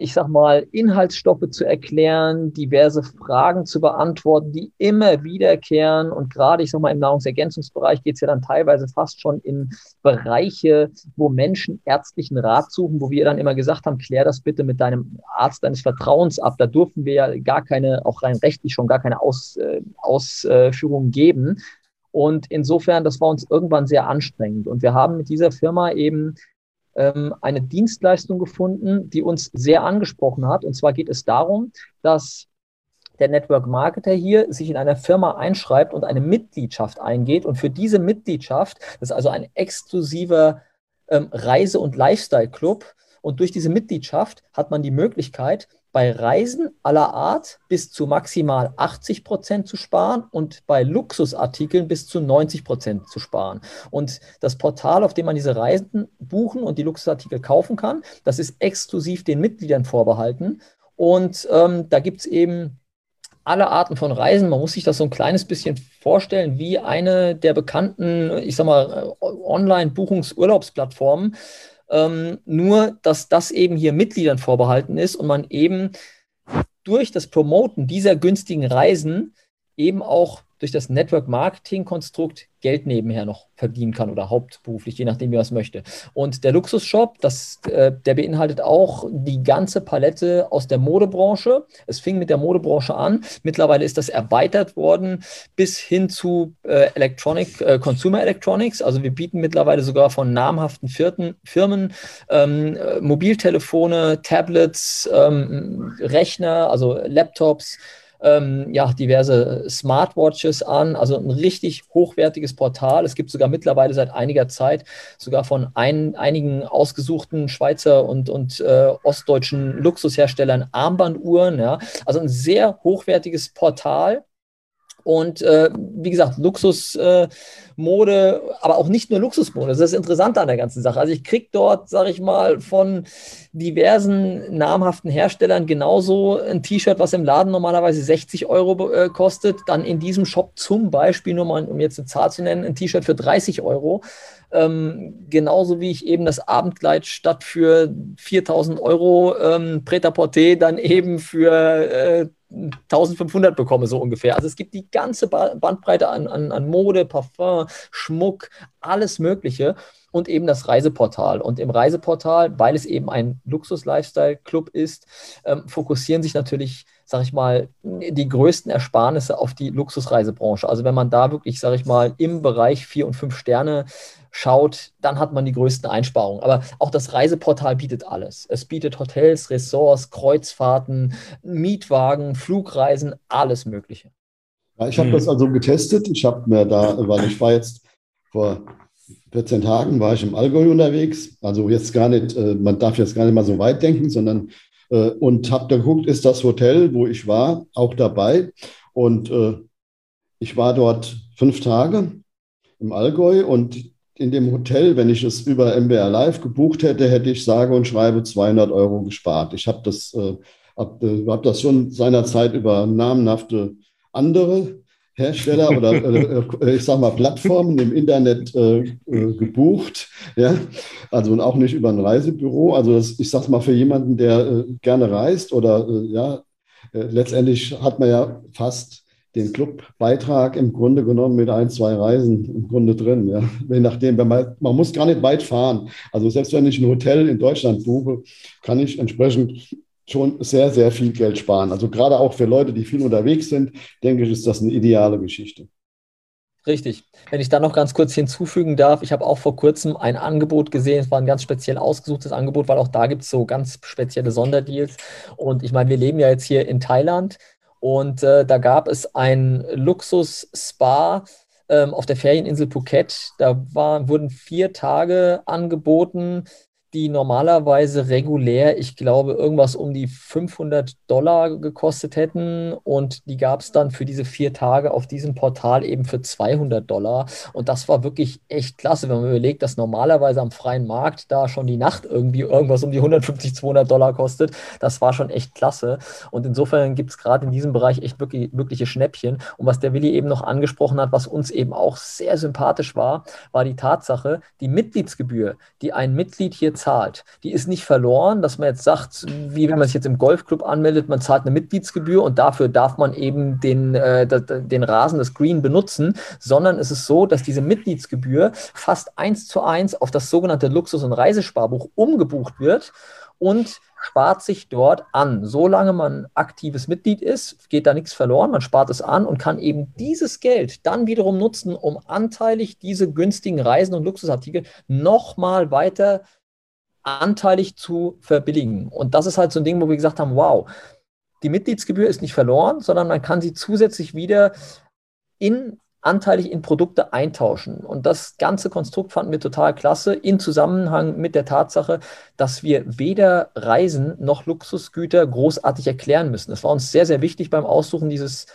ich sag mal, Inhaltsstoffe zu erklären, diverse Fragen zu beantworten, die immer wiederkehren. Und gerade, ich sag mal, im Nahrungsergänzungsbereich geht es ja dann teilweise fast schon in Bereiche, wo Menschen ärztlichen Rat suchen, wo wir dann immer gesagt haben, klär das bitte mit deinem Arzt deines Vertrauens ab. Da durften wir ja gar keine, auch rein rechtlich schon gar keine Aus, äh, Ausführungen geben. Und insofern, das war uns irgendwann sehr anstrengend. Und wir haben mit dieser Firma eben ähm, eine Dienstleistung gefunden, die uns sehr angesprochen hat. Und zwar geht es darum, dass der Network Marketer hier sich in einer Firma einschreibt und eine Mitgliedschaft eingeht. Und für diese Mitgliedschaft, das ist also ein exklusiver ähm, Reise- und Lifestyle-Club, und durch diese Mitgliedschaft hat man die Möglichkeit, bei Reisen aller Art bis zu maximal 80 Prozent zu sparen und bei Luxusartikeln bis zu 90 Prozent zu sparen. Und das Portal, auf dem man diese Reisen buchen und die Luxusartikel kaufen kann, das ist exklusiv den Mitgliedern vorbehalten. Und ähm, da gibt es eben alle Arten von Reisen. Man muss sich das so ein kleines bisschen vorstellen wie eine der bekannten, ich sag mal, Online-Buchungsurlaubsplattformen. Ähm, nur, dass das eben hier Mitgliedern vorbehalten ist und man eben durch das Promoten dieser günstigen Reisen eben auch durch das Network Marketing Konstrukt Geld nebenher noch verdienen kann oder hauptberuflich, je nachdem, wie man es möchte. Und der Luxusshop, äh, der beinhaltet auch die ganze Palette aus der Modebranche. Es fing mit der Modebranche an. Mittlerweile ist das erweitert worden bis hin zu äh, Electronic, äh, Consumer Electronics. Also wir bieten mittlerweile sogar von namhaften Vierten, Firmen ähm, äh, Mobiltelefone, Tablets, ähm, Rechner, also Laptops, ähm, ja, diverse Smartwatches an, also ein richtig hochwertiges Portal. Es gibt sogar mittlerweile seit einiger Zeit sogar von ein, einigen ausgesuchten Schweizer und, und äh, ostdeutschen Luxusherstellern Armbanduhren. Ja. Also ein sehr hochwertiges Portal und äh, wie gesagt, Luxusmode, äh, aber auch nicht nur Luxusmode. Das ist das Interessante an der ganzen Sache. Also ich kriege dort, sage ich mal, von diversen namhaften Herstellern genauso ein T-Shirt, was im Laden normalerweise 60 Euro äh, kostet, dann in diesem Shop zum Beispiel, nur mal um jetzt eine Zahl zu nennen, ein T-Shirt für 30 Euro. Ähm, genauso wie ich eben das Abendkleid statt für 4000 Euro ähm, Pret-à-Porter dann eben für äh, 1500 bekomme, so ungefähr. Also es gibt die ganze Bandbreite an, an, an Mode, Parfum, Schmuck, alles Mögliche und eben das Reiseportal. Und im Reiseportal, weil es eben ein Luxus-Lifestyle-Club ist, ähm, fokussieren sich natürlich, sage ich mal, die größten Ersparnisse auf die Luxusreisebranche. Also wenn man da wirklich, sage ich mal, im Bereich vier und fünf Sterne schaut, dann hat man die größten Einsparungen. Aber auch das Reiseportal bietet alles. Es bietet Hotels, Ressorts, Kreuzfahrten, Mietwagen, Flugreisen, alles Mögliche. Ja, ich habe hm. das also getestet. Ich habe mir da, weil ich war jetzt vor 14 Tagen war ich im Allgäu unterwegs. Also jetzt gar nicht, äh, man darf jetzt gar nicht mal so weit denken, sondern äh, und habe da geguckt, ist das Hotel, wo ich war, auch dabei. Und äh, ich war dort fünf Tage im Allgäu und in dem Hotel, wenn ich es über MBR Live gebucht hätte, hätte ich sage und schreibe 200 Euro gespart. Ich habe das, äh, hab, äh, hab das schon seinerzeit über namenhafte andere Hersteller oder äh, äh, ich sage mal Plattformen im Internet äh, äh, gebucht. Ja? Also und auch nicht über ein Reisebüro. Also das, ich sage mal für jemanden, der äh, gerne reist oder ja, letztendlich hat man ja fast den Clubbeitrag im Grunde genommen mit ein, zwei Reisen im Grunde drin. Ja. Je nachdem, wenn man, man muss gar nicht weit fahren. Also selbst wenn ich ein Hotel in Deutschland buche, kann ich entsprechend schon sehr, sehr viel Geld sparen. Also gerade auch für Leute, die viel unterwegs sind, denke ich, ist das eine ideale Geschichte. Richtig. Wenn ich da noch ganz kurz hinzufügen darf, ich habe auch vor kurzem ein Angebot gesehen, es war ein ganz speziell ausgesuchtes Angebot, weil auch da gibt es so ganz spezielle Sonderdeals. Und ich meine, wir leben ja jetzt hier in Thailand und äh, da gab es ein Luxus-Spa ähm, auf der Ferieninsel Phuket. Da war, wurden vier Tage angeboten die normalerweise regulär, ich glaube, irgendwas um die 500 Dollar gekostet hätten. Und die gab es dann für diese vier Tage auf diesem Portal eben für 200 Dollar. Und das war wirklich echt klasse, wenn man überlegt, dass normalerweise am freien Markt da schon die Nacht irgendwie irgendwas um die 150, 200 Dollar kostet. Das war schon echt klasse. Und insofern gibt es gerade in diesem Bereich echt wirklich, wirkliche Schnäppchen. Und was der Willi eben noch angesprochen hat, was uns eben auch sehr sympathisch war, war die Tatsache, die Mitgliedsgebühr, die ein Mitglied hier zahlt, die ist nicht verloren, dass man jetzt sagt, wie wenn man sich jetzt im Golfclub anmeldet, man zahlt eine Mitgliedsgebühr und dafür darf man eben den, äh, den Rasen, das Green benutzen, sondern es ist so, dass diese Mitgliedsgebühr fast eins zu eins auf das sogenannte Luxus- und Reisesparbuch umgebucht wird und spart sich dort an. Solange man aktives Mitglied ist, geht da nichts verloren, man spart es an und kann eben dieses Geld dann wiederum nutzen, um anteilig diese günstigen Reisen und Luxusartikel nochmal weiter anteilig zu verbilligen. Und das ist halt so ein Ding, wo wir gesagt haben, wow, die Mitgliedsgebühr ist nicht verloren, sondern man kann sie zusätzlich wieder in anteilig in Produkte eintauschen. Und das ganze Konstrukt fanden wir total klasse in Zusammenhang mit der Tatsache, dass wir weder Reisen noch Luxusgüter großartig erklären müssen. Es war uns sehr, sehr wichtig beim Aussuchen dieses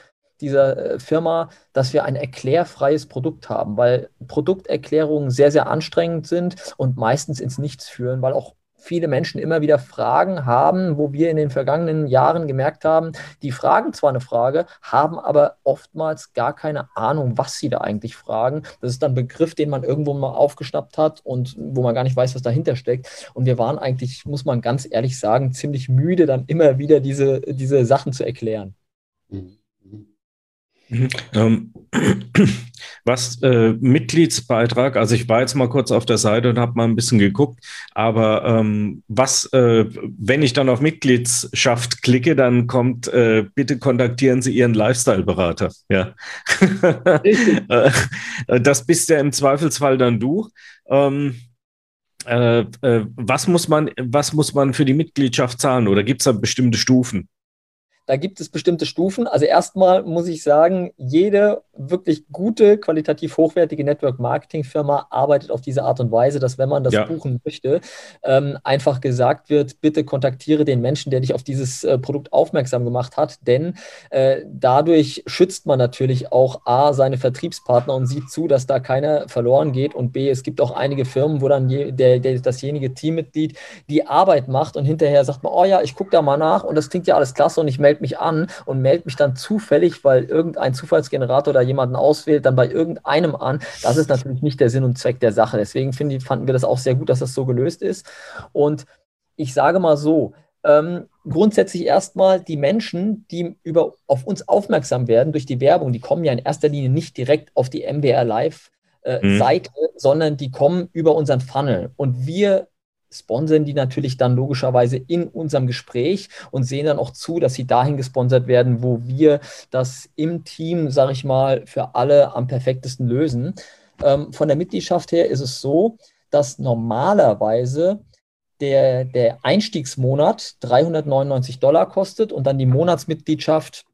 dieser äh, Firma, dass wir ein erklärfreies Produkt haben, weil Produkterklärungen sehr, sehr anstrengend sind und meistens ins Nichts führen, weil auch viele Menschen immer wieder Fragen haben, wo wir in den vergangenen Jahren gemerkt haben, die fragen zwar eine Frage, haben aber oftmals gar keine Ahnung, was sie da eigentlich fragen. Das ist dann ein Begriff, den man irgendwo mal aufgeschnappt hat und wo man gar nicht weiß, was dahinter steckt. Und wir waren eigentlich, muss man ganz ehrlich sagen, ziemlich müde, dann immer wieder diese, diese Sachen zu erklären. Mhm. Mhm. Ähm, was äh, Mitgliedsbeitrag, also ich war jetzt mal kurz auf der Seite und habe mal ein bisschen geguckt, aber ähm, was, äh, wenn ich dann auf Mitgliedschaft klicke, dann kommt, äh, bitte kontaktieren Sie Ihren Lifestyle-Berater. Ja. Äh, das bist ja im Zweifelsfall dann du. Ähm, äh, äh, was, muss man, was muss man für die Mitgliedschaft zahlen oder gibt es da bestimmte Stufen? Da gibt es bestimmte Stufen. Also erstmal muss ich sagen, jede wirklich gute, qualitativ hochwertige Network-Marketing-Firma arbeitet auf diese Art und Weise, dass wenn man das ja. buchen möchte, ähm, einfach gesagt wird, bitte kontaktiere den Menschen, der dich auf dieses äh, Produkt aufmerksam gemacht hat, denn äh, dadurch schützt man natürlich auch A, seine Vertriebspartner und sieht zu, dass da keiner verloren geht und B, es gibt auch einige Firmen, wo dann je, der, der, dasjenige Teammitglied die Arbeit macht und hinterher sagt man, oh ja, ich gucke da mal nach und das klingt ja alles klasse und ich melde mich an und melde mich dann zufällig, weil irgendein Zufallsgenerator da jemanden auswählt, dann bei irgendeinem an. Das ist natürlich nicht der Sinn und Zweck der Sache. Deswegen finde, fanden wir das auch sehr gut, dass das so gelöst ist. Und ich sage mal so, ähm, grundsätzlich erstmal die Menschen, die über, auf uns aufmerksam werden durch die Werbung, die kommen ja in erster Linie nicht direkt auf die MBR Live äh, mhm. Seite, sondern die kommen über unseren Funnel. Und wir sponsern die natürlich dann logischerweise in unserem Gespräch und sehen dann auch zu, dass sie dahin gesponsert werden, wo wir das im Team, sage ich mal, für alle am perfektesten lösen. Ähm, von der Mitgliedschaft her ist es so, dass normalerweise der, der Einstiegsmonat 399 Dollar kostet und dann die Monatsmitgliedschaft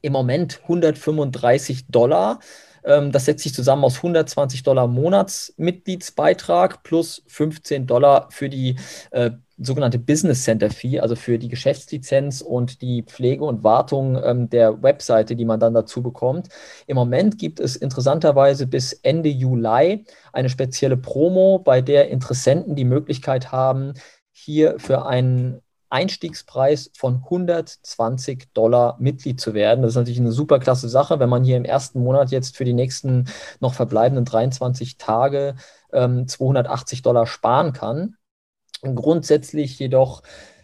im Moment 135 Dollar. Ähm, das setzt sich zusammen aus 120 Dollar Monatsmitgliedsbeitrag plus 15 Dollar für die äh, sogenannte Business Center Fee, also für die Geschäftslizenz und die Pflege und Wartung ähm, der Webseite, die man dann dazu bekommt. Im Moment gibt es interessanterweise bis Ende Juli eine spezielle Promo, bei der Interessenten die Möglichkeit haben, hier für einen Einstiegspreis von 120 Dollar Mitglied zu werden. Das ist natürlich eine super klasse Sache, wenn man hier im ersten Monat jetzt für die nächsten noch verbleibenden 23 Tage ähm, 280 Dollar sparen kann. Grundsätzlich jedoch,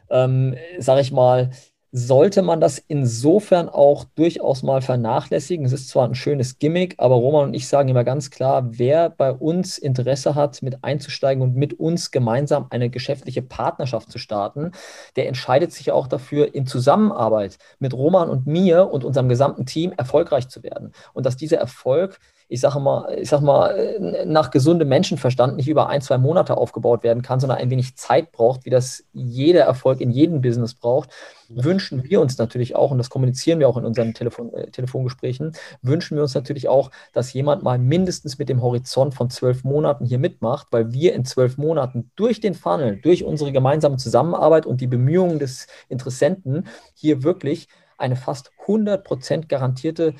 ähm, sage ich mal, sollte man das insofern auch durchaus mal vernachlässigen. Es ist zwar ein schönes Gimmick, aber Roman und ich sagen immer ganz klar, wer bei uns Interesse hat, mit einzusteigen und mit uns gemeinsam eine geschäftliche Partnerschaft zu starten, der entscheidet sich auch dafür, in Zusammenarbeit mit Roman und mir und unserem gesamten Team erfolgreich zu werden. Und dass dieser Erfolg ich sage mal, ich sag mal, nach gesundem Menschenverstand nicht über ein, zwei Monate aufgebaut werden kann, sondern ein wenig Zeit braucht, wie das jeder Erfolg in jedem Business braucht, wünschen wir uns natürlich auch, und das kommunizieren wir auch in unseren Telefon, äh, Telefongesprächen, wünschen wir uns natürlich auch, dass jemand mal mindestens mit dem Horizont von zwölf Monaten hier mitmacht, weil wir in zwölf Monaten durch den Funnel, durch unsere gemeinsame Zusammenarbeit und die Bemühungen des Interessenten hier wirklich eine fast 100% garantierte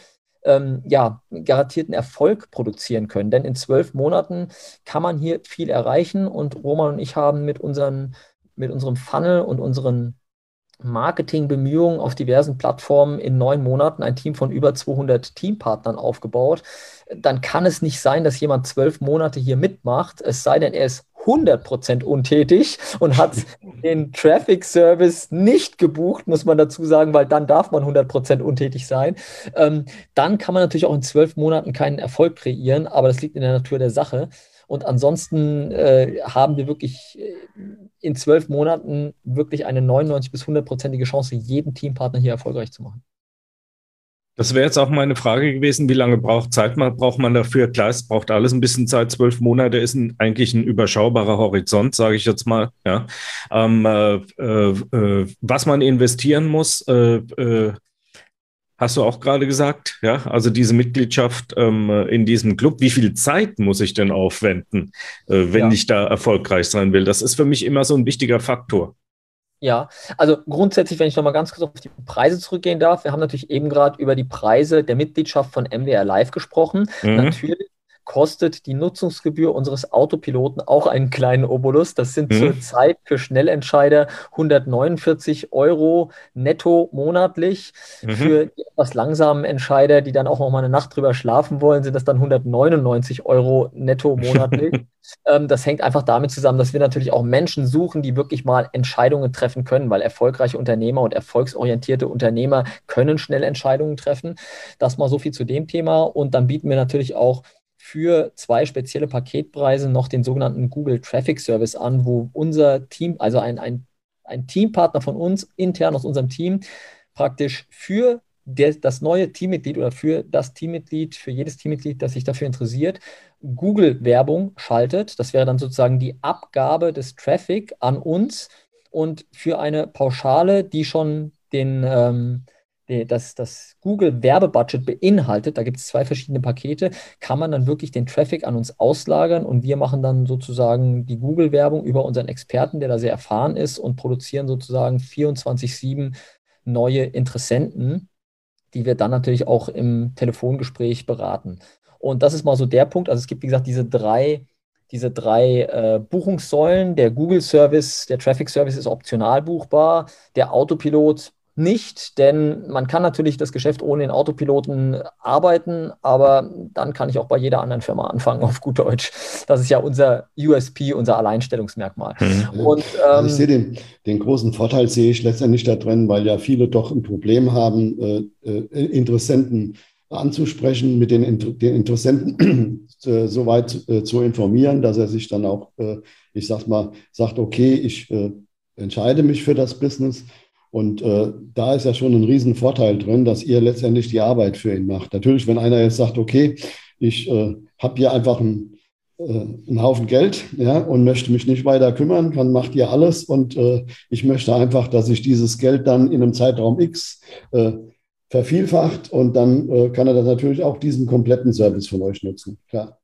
ähm, ja, garantierten Erfolg produzieren können. Denn in zwölf Monaten kann man hier viel erreichen und Roman und ich haben mit, unseren, mit unserem Funnel und unseren Marketingbemühungen auf diversen Plattformen in neun Monaten ein Team von über 200 Teampartnern aufgebaut, dann kann es nicht sein, dass jemand zwölf Monate hier mitmacht, es sei denn, er ist 100% untätig und hat den Traffic Service nicht gebucht, muss man dazu sagen, weil dann darf man 100% untätig sein. Ähm, dann kann man natürlich auch in zwölf Monaten keinen Erfolg kreieren, aber das liegt in der Natur der Sache. Und ansonsten äh, haben wir wirklich äh, in zwölf Monaten wirklich eine 99 bis 100-prozentige Chance, jeden Teampartner hier erfolgreich zu machen. Das wäre jetzt auch meine Frage gewesen, wie lange braucht Zeit man, braucht man dafür? Klar, es braucht alles ein bisschen Zeit. Zwölf Monate ist ein, eigentlich ein überschaubarer Horizont, sage ich jetzt mal. Ja. Ähm, äh, äh, was man investieren muss, äh, äh hast du auch gerade gesagt, ja, also diese Mitgliedschaft ähm, in diesem Club, wie viel Zeit muss ich denn aufwenden, äh, wenn ja. ich da erfolgreich sein will? Das ist für mich immer so ein wichtiger Faktor. Ja, also grundsätzlich, wenn ich nochmal ganz kurz auf die Preise zurückgehen darf, wir haben natürlich eben gerade über die Preise der Mitgliedschaft von MWR Live gesprochen. Mhm. Natürlich kostet die Nutzungsgebühr unseres Autopiloten auch einen kleinen Obolus. Das sind mhm. zurzeit für Schnellentscheider 149 Euro netto monatlich. Mhm. Für die etwas langsamen Entscheider, die dann auch noch mal eine Nacht drüber schlafen wollen, sind das dann 199 Euro netto monatlich. ähm, das hängt einfach damit zusammen, dass wir natürlich auch Menschen suchen, die wirklich mal Entscheidungen treffen können, weil erfolgreiche Unternehmer und erfolgsorientierte Unternehmer können schnell Entscheidungen treffen. Das mal so viel zu dem Thema. Und dann bieten wir natürlich auch für zwei spezielle Paketpreise noch den sogenannten Google Traffic Service an, wo unser Team, also ein, ein, ein Teampartner von uns intern aus unserem Team, praktisch für der, das neue Teammitglied oder für das Teammitglied, für jedes Teammitglied, das sich dafür interessiert, Google-Werbung schaltet. Das wäre dann sozusagen die Abgabe des Traffic an uns und für eine Pauschale, die schon den, ähm, das, das Google Werbebudget beinhaltet, da gibt es zwei verschiedene Pakete, kann man dann wirklich den Traffic an uns auslagern und wir machen dann sozusagen die Google-Werbung über unseren Experten, der da sehr erfahren ist und produzieren sozusagen 24-7 neue Interessenten, die wir dann natürlich auch im Telefongespräch beraten. Und das ist mal so der Punkt. Also es gibt, wie gesagt, diese drei, diese drei äh, Buchungssäulen. Der Google-Service, der Traffic-Service ist optional buchbar. Der Autopilot nicht, denn man kann natürlich das Geschäft ohne den Autopiloten arbeiten, aber dann kann ich auch bei jeder anderen Firma anfangen, auf gut Deutsch. Das ist ja unser USP, unser Alleinstellungsmerkmal. Mhm. Und, ähm, ich sehe den, den großen Vorteil, sehe ich letztendlich da drin, weil ja viele doch ein Problem haben, äh, äh, Interessenten anzusprechen, mit den, den Interessenten äh, so weit äh, zu informieren, dass er sich dann auch, äh, ich sag mal, sagt, okay, ich äh, entscheide mich für das Business und äh, da ist ja schon ein Riesenvorteil drin, dass ihr letztendlich die Arbeit für ihn macht. Natürlich, wenn einer jetzt sagt, okay, ich äh, habe hier einfach einen, äh, einen Haufen Geld ja, und möchte mich nicht weiter kümmern, dann macht ihr alles und äh, ich möchte einfach, dass sich dieses Geld dann in einem Zeitraum X äh, vervielfacht und dann äh, kann er das natürlich auch diesen kompletten Service von euch nutzen. Klar.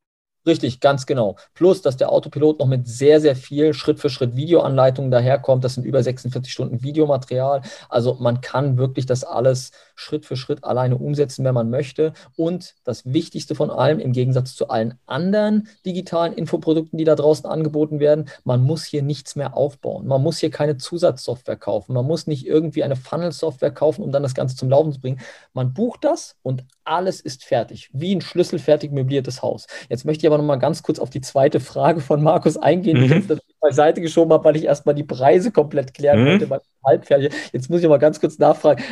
Richtig, ganz genau. Plus, dass der Autopilot noch mit sehr, sehr viel Schritt für Schritt Videoanleitungen daherkommt. Das sind über 46 Stunden Videomaterial. Also man kann wirklich das alles Schritt für Schritt alleine umsetzen, wenn man möchte. Und das Wichtigste von allem, im Gegensatz zu allen anderen digitalen Infoprodukten, die da draußen angeboten werden, man muss hier nichts mehr aufbauen. Man muss hier keine Zusatzsoftware kaufen. Man muss nicht irgendwie eine Funnel-Software kaufen, um dann das Ganze zum Laufen zu bringen. Man bucht das und alles ist fertig, wie ein schlüsselfertig möbliertes Haus. Jetzt möchte ich aber noch mal ganz kurz auf die zweite Frage von Markus eingehen, die mhm. ich jetzt beiseite geschoben habe, weil ich erstmal die Preise komplett klären mhm. wollte, halbfertig. Jetzt muss ich mal ganz kurz nachfragen.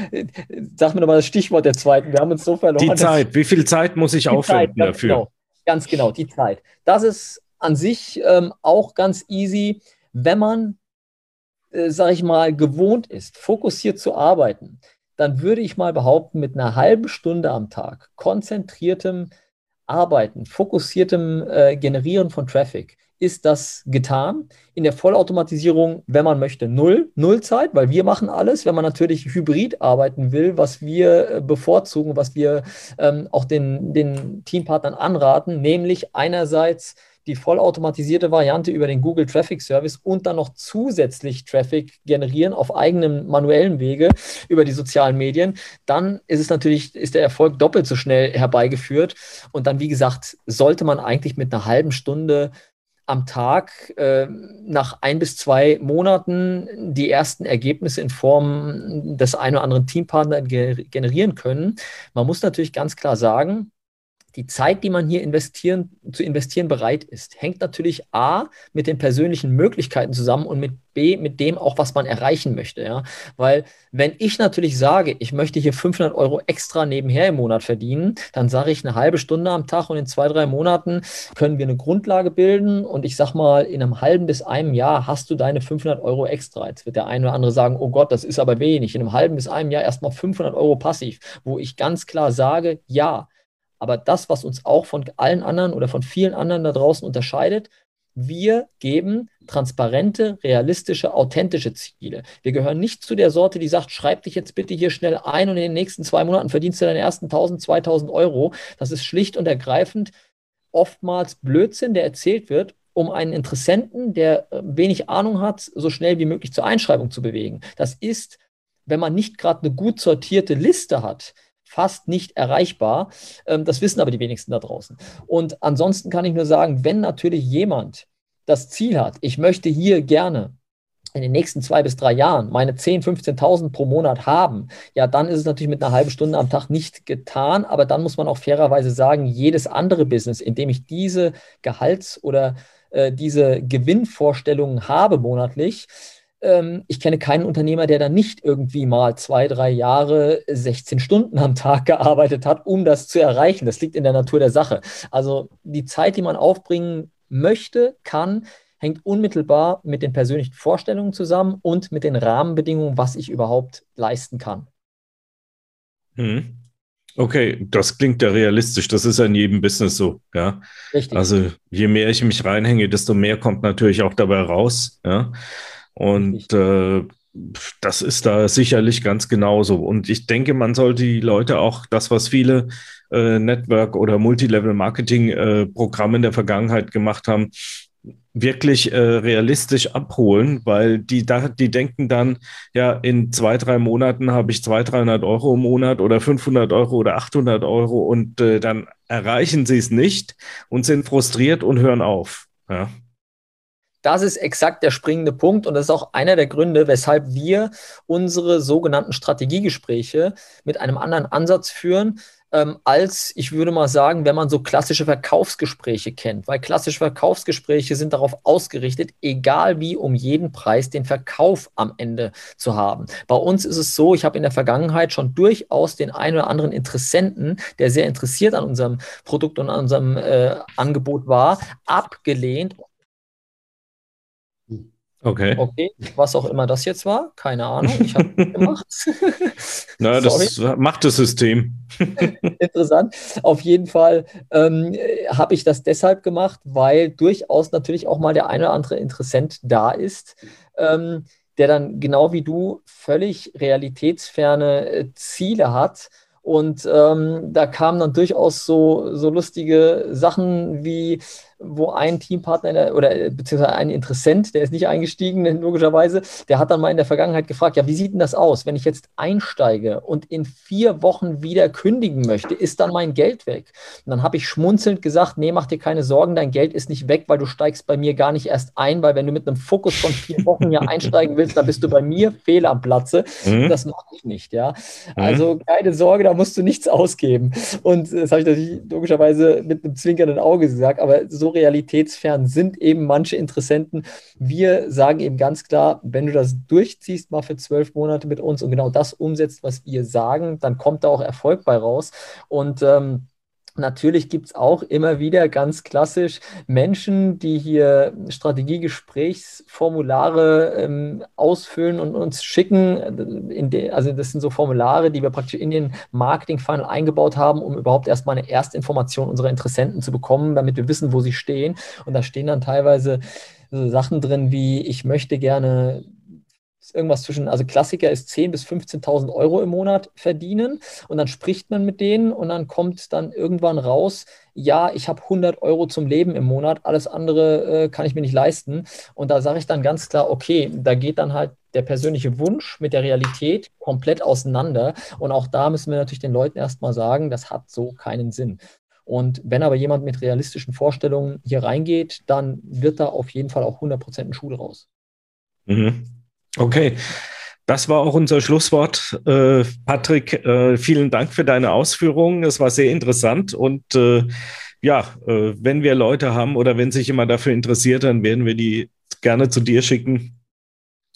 Sag mir noch mal das Stichwort der zweiten. Wir haben uns so verloren. Die Zeit. Wie viel Zeit muss ich aufwenden Zeit, dafür? Genau. Ganz genau, die Zeit. Das ist an sich ähm, auch ganz easy, wenn man, äh, sag ich mal, gewohnt ist, fokussiert zu arbeiten dann würde ich mal behaupten, mit einer halben Stunde am Tag konzentriertem Arbeiten, fokussiertem äh, Generieren von Traffic ist das getan. In der Vollautomatisierung, wenn man möchte, null, null Zeit, weil wir machen alles. Wenn man natürlich hybrid arbeiten will, was wir äh, bevorzugen, was wir ähm, auch den, den Teampartnern anraten, nämlich einerseits die vollautomatisierte Variante über den Google Traffic Service und dann noch zusätzlich Traffic generieren auf eigenem manuellen Wege über die sozialen Medien, dann ist es natürlich, ist der Erfolg doppelt so schnell herbeigeführt. Und dann, wie gesagt, sollte man eigentlich mit einer halben Stunde am Tag äh, nach ein bis zwei Monaten die ersten Ergebnisse in Form des einen oder anderen Teampartners generieren können. Man muss natürlich ganz klar sagen, die Zeit, die man hier investieren, zu investieren bereit ist, hängt natürlich A mit den persönlichen Möglichkeiten zusammen und mit B mit dem auch, was man erreichen möchte. Ja? Weil wenn ich natürlich sage, ich möchte hier 500 Euro extra nebenher im Monat verdienen, dann sage ich eine halbe Stunde am Tag und in zwei, drei Monaten können wir eine Grundlage bilden und ich sage mal, in einem halben bis einem Jahr hast du deine 500 Euro extra. Jetzt wird der eine oder andere sagen, oh Gott, das ist aber wenig. In einem halben bis einem Jahr erstmal 500 Euro passiv, wo ich ganz klar sage, ja, aber das, was uns auch von allen anderen oder von vielen anderen da draußen unterscheidet, wir geben transparente, realistische, authentische Ziele. Wir gehören nicht zu der Sorte, die sagt, schreib dich jetzt bitte hier schnell ein und in den nächsten zwei Monaten verdienst du deine ersten 1000, 2000 Euro. Das ist schlicht und ergreifend oftmals Blödsinn, der erzählt wird, um einen Interessenten, der äh, wenig Ahnung hat, so schnell wie möglich zur Einschreibung zu bewegen. Das ist, wenn man nicht gerade eine gut sortierte Liste hat, fast nicht erreichbar. Ähm, das wissen aber die wenigsten da draußen. Und ansonsten kann ich nur sagen, wenn natürlich jemand das Ziel hat, ich möchte hier gerne in den nächsten zwei bis drei Jahren meine 10.000, 15.000 pro Monat haben, ja, dann ist es natürlich mit einer halben Stunde am Tag nicht getan. Aber dann muss man auch fairerweise sagen, jedes andere Business, in dem ich diese Gehalts- oder äh, diese Gewinnvorstellungen habe monatlich, ich kenne keinen Unternehmer, der dann nicht irgendwie mal zwei, drei Jahre 16 Stunden am Tag gearbeitet hat, um das zu erreichen. Das liegt in der Natur der Sache. Also die Zeit, die man aufbringen möchte, kann, hängt unmittelbar mit den persönlichen Vorstellungen zusammen und mit den Rahmenbedingungen, was ich überhaupt leisten kann. Hm. Okay, das klingt ja realistisch. Das ist ja in jedem Business so, ja. Richtig. Also je mehr ich mich reinhänge, desto mehr kommt natürlich auch dabei raus, ja. Und äh, das ist da sicherlich ganz genauso. Und ich denke, man sollte die Leute auch das, was viele äh, Network- oder Multilevel-Marketing-Programme in der Vergangenheit gemacht haben, wirklich äh, realistisch abholen, weil die, da, die denken dann, ja, in zwei, drei Monaten habe ich 200, 300 Euro im Monat oder 500 Euro oder 800 Euro und äh, dann erreichen sie es nicht und sind frustriert und hören auf. Ja. Das ist exakt der springende Punkt und das ist auch einer der Gründe, weshalb wir unsere sogenannten Strategiegespräche mit einem anderen Ansatz führen, ähm, als ich würde mal sagen, wenn man so klassische Verkaufsgespräche kennt, weil klassische Verkaufsgespräche sind darauf ausgerichtet, egal wie um jeden Preis den Verkauf am Ende zu haben. Bei uns ist es so, ich habe in der Vergangenheit schon durchaus den einen oder anderen Interessenten, der sehr interessiert an unserem Produkt und an unserem äh, Angebot war, abgelehnt Okay. Okay, was auch immer das jetzt war, keine Ahnung, ich habe gemacht. Na, das macht das System. Interessant. Auf jeden Fall ähm, habe ich das deshalb gemacht, weil durchaus natürlich auch mal der eine oder andere Interessent da ist, ähm, der dann genau wie du völlig realitätsferne äh, Ziele hat. Und ähm, da kamen dann durchaus so, so lustige Sachen wie, wo ein Teampartner oder äh, beziehungsweise ein Interessent, der ist nicht eingestiegen, logischerweise, der hat dann mal in der Vergangenheit gefragt, ja, wie sieht denn das aus, wenn ich jetzt einsteige und in vier Wochen wieder kündigen möchte, ist dann mein Geld weg? Und dann habe ich schmunzelnd gesagt, nee, mach dir keine Sorgen, dein Geld ist nicht weg, weil du steigst bei mir gar nicht erst ein, weil wenn du mit einem Fokus von vier Wochen ja einsteigen willst, dann bist du bei mir fehl am Platze. Mhm. Das mache ich nicht, ja. Mhm. Also keine Sorge, da musst du nichts ausgeben. Und das habe ich natürlich logischerweise mit einem zwinkernden Auge gesagt, aber so realitätsfern sind eben manche Interessenten. Wir sagen eben ganz klar, wenn du das durchziehst, mal für zwölf Monate mit uns und genau das umsetzt, was wir sagen, dann kommt da auch Erfolg bei raus. Und ähm, Natürlich gibt es auch immer wieder ganz klassisch Menschen, die hier Strategiegesprächsformulare ähm, ausfüllen und uns schicken. also das sind so Formulare, die wir praktisch in den Marketing-Funnel eingebaut haben, um überhaupt erstmal eine Erstinformation unserer Interessenten zu bekommen, damit wir wissen, wo sie stehen. Und da stehen dann teilweise so Sachen drin wie, ich möchte gerne irgendwas zwischen, also Klassiker ist 10.000 bis 15.000 Euro im Monat verdienen und dann spricht man mit denen und dann kommt dann irgendwann raus, ja, ich habe 100 Euro zum Leben im Monat, alles andere äh, kann ich mir nicht leisten. Und da sage ich dann ganz klar, okay, da geht dann halt der persönliche Wunsch mit der Realität komplett auseinander. Und auch da müssen wir natürlich den Leuten erstmal sagen, das hat so keinen Sinn. Und wenn aber jemand mit realistischen Vorstellungen hier reingeht, dann wird da auf jeden Fall auch 100% ein Schuh raus. Mhm. Okay. Das war auch unser Schlusswort. Äh, Patrick, äh, vielen Dank für deine Ausführungen. Es war sehr interessant und äh, ja, äh, wenn wir Leute haben oder wenn sich jemand dafür interessiert, dann werden wir die gerne zu dir schicken.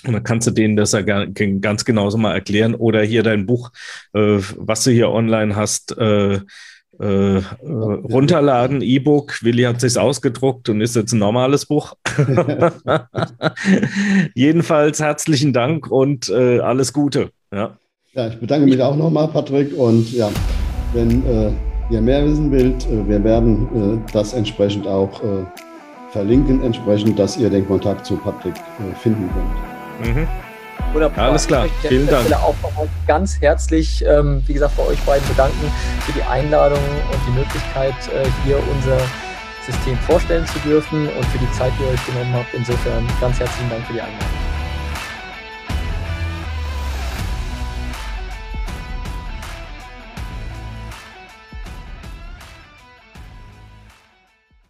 Und dann kannst du denen das ja ganz genauso mal erklären oder hier dein Buch, äh, was du hier online hast, äh, äh, runterladen, E-Book. Willi hat sich ausgedruckt und ist jetzt ein normales Buch. Jedenfalls herzlichen Dank und äh, alles Gute. Ja. ja, ich bedanke mich auch nochmal, Patrick. Und ja, wenn äh, ihr mehr wissen wollt, äh, wir werden äh, das entsprechend auch verlinken, entsprechend, dass ihr den Kontakt zu Patrick finden könnt. Mhm. Wunderbar. Alles klar. Vielen Dank. auch nochmal ganz herzlich, ähm, wie gesagt, bei euch beiden bedanken für die Einladung und die Möglichkeit, äh, hier unser System vorstellen zu dürfen und für die Zeit, die ihr euch genommen habt. Insofern ganz herzlichen Dank für die Einladung.